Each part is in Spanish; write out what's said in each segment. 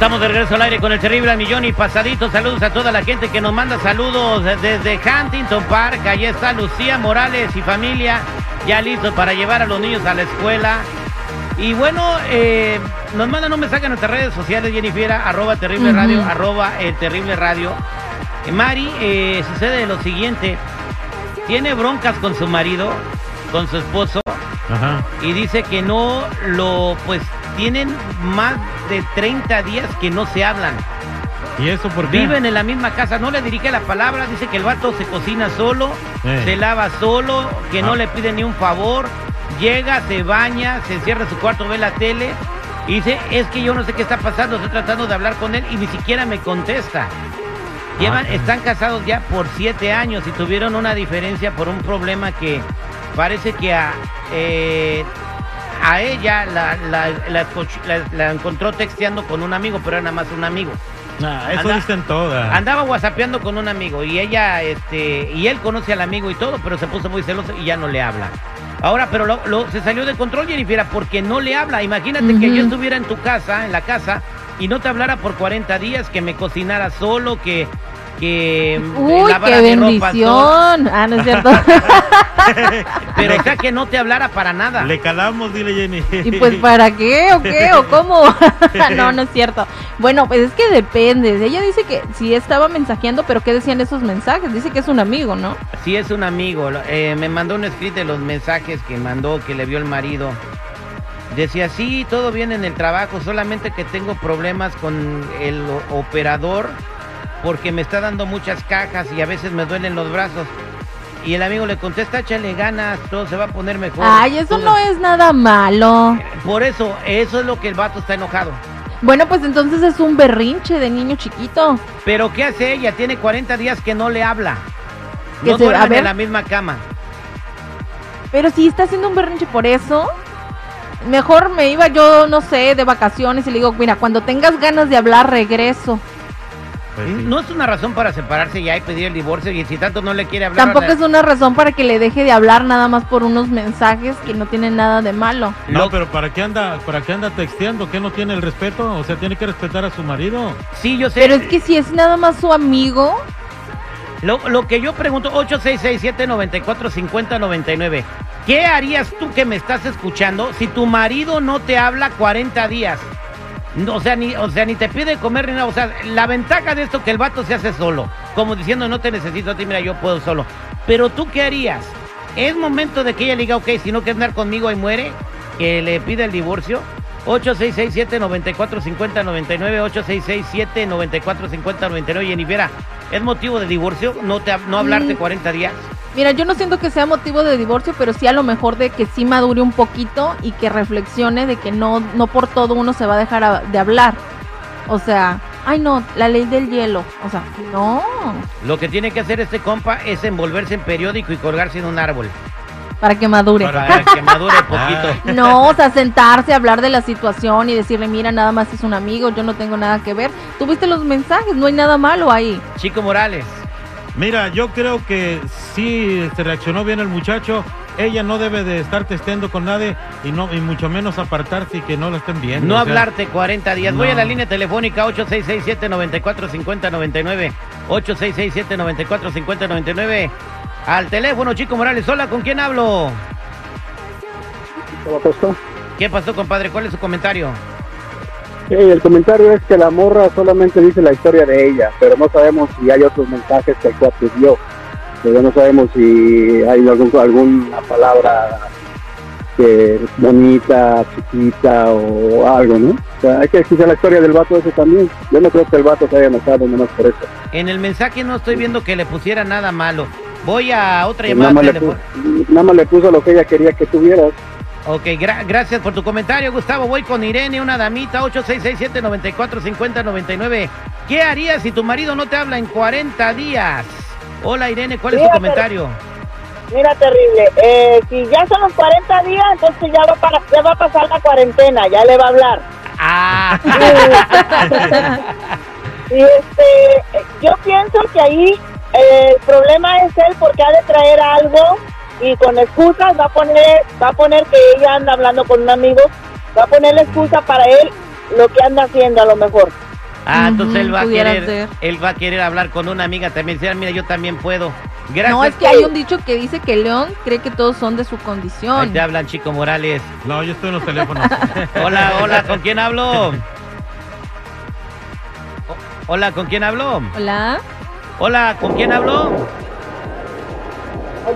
Estamos de regreso al aire con el terrible millón y pasadito. Saludos a toda la gente que nos manda saludos desde Huntington Park. Allí está Lucía Morales y familia ya listos para llevar a los niños a la escuela. Y bueno, eh, nos mandan un mensaje en nuestras redes sociales, Jennifer, arroba terrible radio, arroba el terrible radio. Eh, Mari, eh, sucede lo siguiente, tiene broncas con su marido, con su esposo, y dice que no lo, pues tienen más de 30 días que no se hablan. ¿Y eso por qué? Viven en la misma casa, no le dirige la palabra, dice que el vato se cocina solo, se lava solo, que no ah. le pide ni un favor, llega, se baña, se encierra en su cuarto, ve la tele y dice, es que yo no sé qué está pasando, estoy tratando de hablar con él y ni siquiera me contesta. Llevan, ah, están casados ya por siete años y tuvieron una diferencia por un problema que parece que a, eh, a ella la, la, encontró texteando con un amigo, pero era nada más un amigo. Ah, eso dicen todas. Andaba whatsappeando con un amigo y ella, este, y él conoce al amigo y todo, pero se puso muy celoso y ya no le habla. Ahora, pero lo, se salió de control, Jennifer, porque no le habla. Imagínate que yo estuviera en tu casa, en la casa, y no te hablara por 40 días, que me cocinara solo, que que Uy, qué bendición. Ah, no es cierto. Pero o sea que no te hablara para nada. Le calamos, dile Jenny. ¿Y pues para qué o qué o cómo? no, no es cierto. Bueno, pues es que depende. Ella dice que sí estaba mensajeando, pero ¿qué decían esos mensajes? Dice que es un amigo, ¿no? Sí, es un amigo. Eh, me mandó un escrito de los mensajes que mandó, que le vio el marido. Decía, sí, todo bien en el trabajo, solamente que tengo problemas con el operador porque me está dando muchas cajas y a veces me duelen los brazos. Y el amigo le contesta, échale ganas, todo se va a poner mejor. Ay, eso no es nada malo. Por eso, eso es lo que el vato está enojado. Bueno, pues entonces es un berrinche de niño chiquito. Pero ¿qué hace ella? Tiene 40 días que no le habla. No duermen en la misma cama. Pero si está haciendo un berrinche por eso, mejor me iba yo, no sé, de vacaciones y le digo, mira, cuando tengas ganas de hablar, regreso. Pues no es una razón para separarse ya y pedir el divorcio y si tanto no le quiere hablar. Tampoco es una razón para que le deje de hablar nada más por unos mensajes que no tienen nada de malo. No, pero ¿para qué anda para qué anda texteando? ¿Que no tiene el respeto? O sea, tiene que respetar a su marido. Sí, yo sé. Pero es que si es nada más su amigo. Lo, lo que yo pregunto, 8667-945099. ¿Qué harías tú que me estás escuchando si tu marido no te habla 40 días? O sea, ni, o sea, ni te pide comer ni nada. O sea, la ventaja de esto que el vato se hace solo. Como diciendo, no te necesito a ti, mira, yo puedo solo. Pero tú, ¿qué harías? ¿Es momento de que ella le diga, ok, si no quieres andar conmigo y muere? Que le pida el divorcio. 8667-945099, 8667-945099. Y Viera, ¿es motivo de divorcio no, te, no hablarte 40 mm. días? Mira, yo no siento que sea motivo de divorcio, pero sí a lo mejor de que sí madure un poquito y que reflexione de que no, no por todo uno se va a dejar de hablar. O sea, ay no, la ley del hielo. O sea, no. Lo que tiene que hacer este compa es envolverse en periódico y colgarse en un árbol. Para que madure. Para que madure poquito. No, o sea, sentarse, hablar de la situación y decirle, mira, nada más es un amigo, yo no tengo nada que ver. Tuviste los mensajes, no hay nada malo ahí. Chico Morales. Mira, yo creo que sí se reaccionó bien el muchacho. Ella no debe de estar testeando con nadie y no y mucho menos apartarse y que no lo estén viendo. No hablarte 40 días. Voy a la línea telefónica 8667-945099. 8667-945099. Al teléfono, Chico Morales. Hola, ¿con quién hablo? ¿Qué pasó? ¿Qué pasó, compadre? ¿Cuál es su comentario? El comentario es que la morra solamente dice la historia de ella, pero no sabemos si hay otros mensajes que el cuate dio. Pero no sabemos si hay algún, alguna palabra que bonita, chiquita o algo, ¿no? O sea, hay que escuchar la historia del vato ese también. Yo no creo que el vato se haya enojado menos por eso. En el mensaje no estoy viendo que le pusiera nada malo. Voy a otra llamada. Nada más, le puso, nada más le puso lo que ella quería que tuvieras. Ok, gracias por tu comentario, Gustavo. Voy con Irene, una damita, 8667-945099. ¿Qué harías si tu marido no te habla en 40 días? Hola, Irene, ¿cuál es tu comentario? Mira, terrible. Eh, si ya son los 40 días, entonces ya va, para, ya va a pasar la cuarentena, ya le va a hablar. Ah. y este, yo pienso que ahí eh, el problema es él porque ha de traer algo y con excusas va a poner va a poner que ella anda hablando con un amigo, va a poner la excusa para él lo que anda haciendo a lo mejor. Ah, entonces él va a querer, ser. él va a querer hablar con una amiga también. Decir, mira, yo también puedo. Gracias. No, es que hay un dicho que dice que León cree que todos son de su Ahí condición. te hablan, Chico Morales. No, yo estoy en los teléfonos. Hola, hola, ¿con quién hablo? Hola, ¿con quién hablo? Hola. Hola, ¿con quién hablo?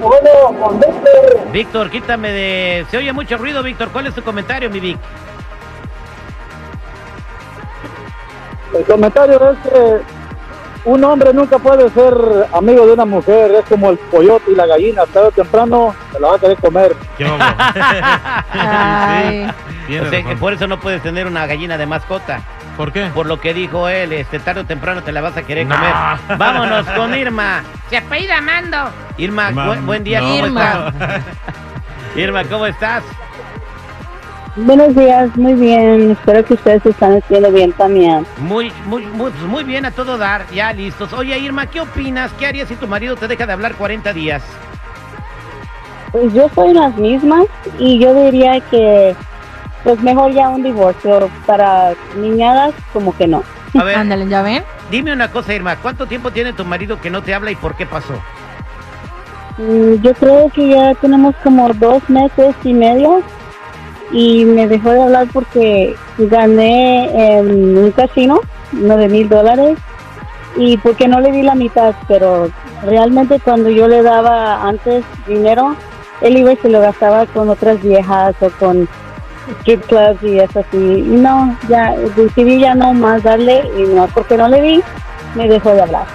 Bueno, con Víctor, Víctor, quítame de... Se oye mucho ruido, Víctor. ¿Cuál es tu comentario, mi Vic? El comentario es que un hombre nunca puede ser amigo de una mujer, es como el coyote y la gallina, tarde o temprano se la va a querer comer. ¿Qué? Ay. Tiene O sea, que por eso no puedes tener una gallina de mascota. ¿Por qué? Por lo que dijo él, este tarde o temprano te la vas a querer No. comer. Vámonos con Irma. Se apellida Mando. Irma, Ma- bu- buen día, no. ¿cómo Irma. estás? Irma, ¿cómo estás? Buenos días, muy bien. Espero que ustedes están haciendo bien también. Muy, muy, muy, pues muy bien a todo dar, ya listos. Oye, Irma, ¿qué opinas? ¿Qué harías si tu marido te deja de hablar 40 días? Pues yo soy las mismas y yo diría que pues mejor ya un divorcio para niñadas como que no. A ver, Ándale, ¿ya ven? dime una cosa, Irma, ¿cuánto tiempo tiene tu marido que no te habla y por qué pasó? Mm, Yo creo que ya tenemos como dos meses y medio y me dejó de hablar porque gané en un casino nueve mil dólares y porque no le di la mitad, pero realmente cuando yo le daba antes dinero, él iba y se lo gastaba con otras viejas o con strip clubs y eso así. Y no, ya decidí ya no más darle y no, porque no le di, me dejó de hablar.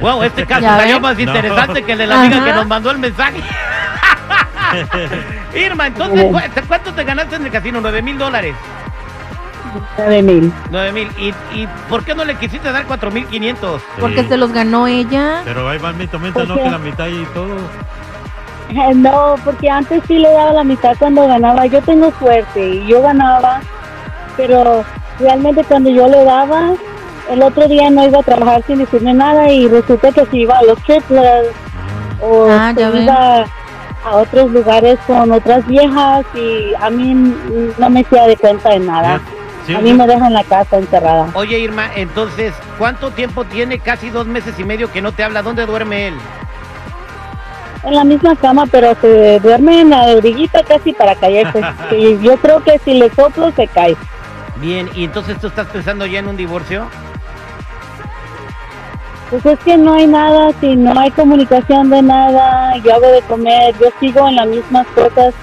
Wow, este caso ¿Ya salió más No. interesante que el de la amiga Ajá. que nos mandó el mensaje. Irma, entonces, ¿cu- ¿cuánto te ganaste en el casino? ¿Nueve mil dólares? Nueve mil. Nueve mil. ¿Y, ¿Y por qué no le quisiste dar cuatro mil quinientos? Porque Sí. se los ganó ella. Pero ahí va el mito, mito, ¿Por no que la mitad y todo. No, porque antes sí le daba la mitad cuando ganaba. Yo tengo suerte y yo ganaba, pero realmente cuando yo le daba, el otro día no iba a trabajar sin decirme nada y resulta que se iba a los triples o Ah, ven. iba a otros lugares con otras viejas y a mí no me hacía de cuenta de nada. Sí, A mí me dejan la casa encerrada. Oye, Irma, entonces, ¿cuánto tiempo tiene? Casi dos meses y medio que no te habla. ¿Dónde duerme él? En la misma cama, pero se duerme en la orillita casi para caerse. y yo creo que si le soplo se cae. Bien, ¿y entonces tú estás pensando ya en un divorcio? Pues es que no hay nada, si no hay comunicación de nada, yo hago de comer, yo sigo en las mismas cosas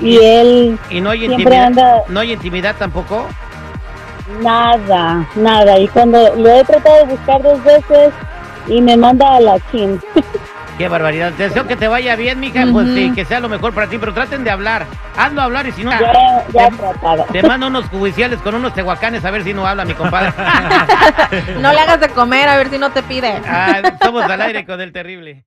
y él y no hay siempre intimidad. anda ¿No hay intimidad tampoco? nada, nada. Y cuando lo he tratado de buscar dos veces y me manda a la chin. Qué barbaridad. Te deseo que te vaya bien, mija, pues sí, que sea lo mejor para ti, pero traten de hablar. Hazlo hablar y si no, ya, ya te, te mando unos judiciales con unos tehuacanes a ver si no habla mi compadre. No le hagas de comer a ver si no te pide. Ah, somos al aire con el terrible.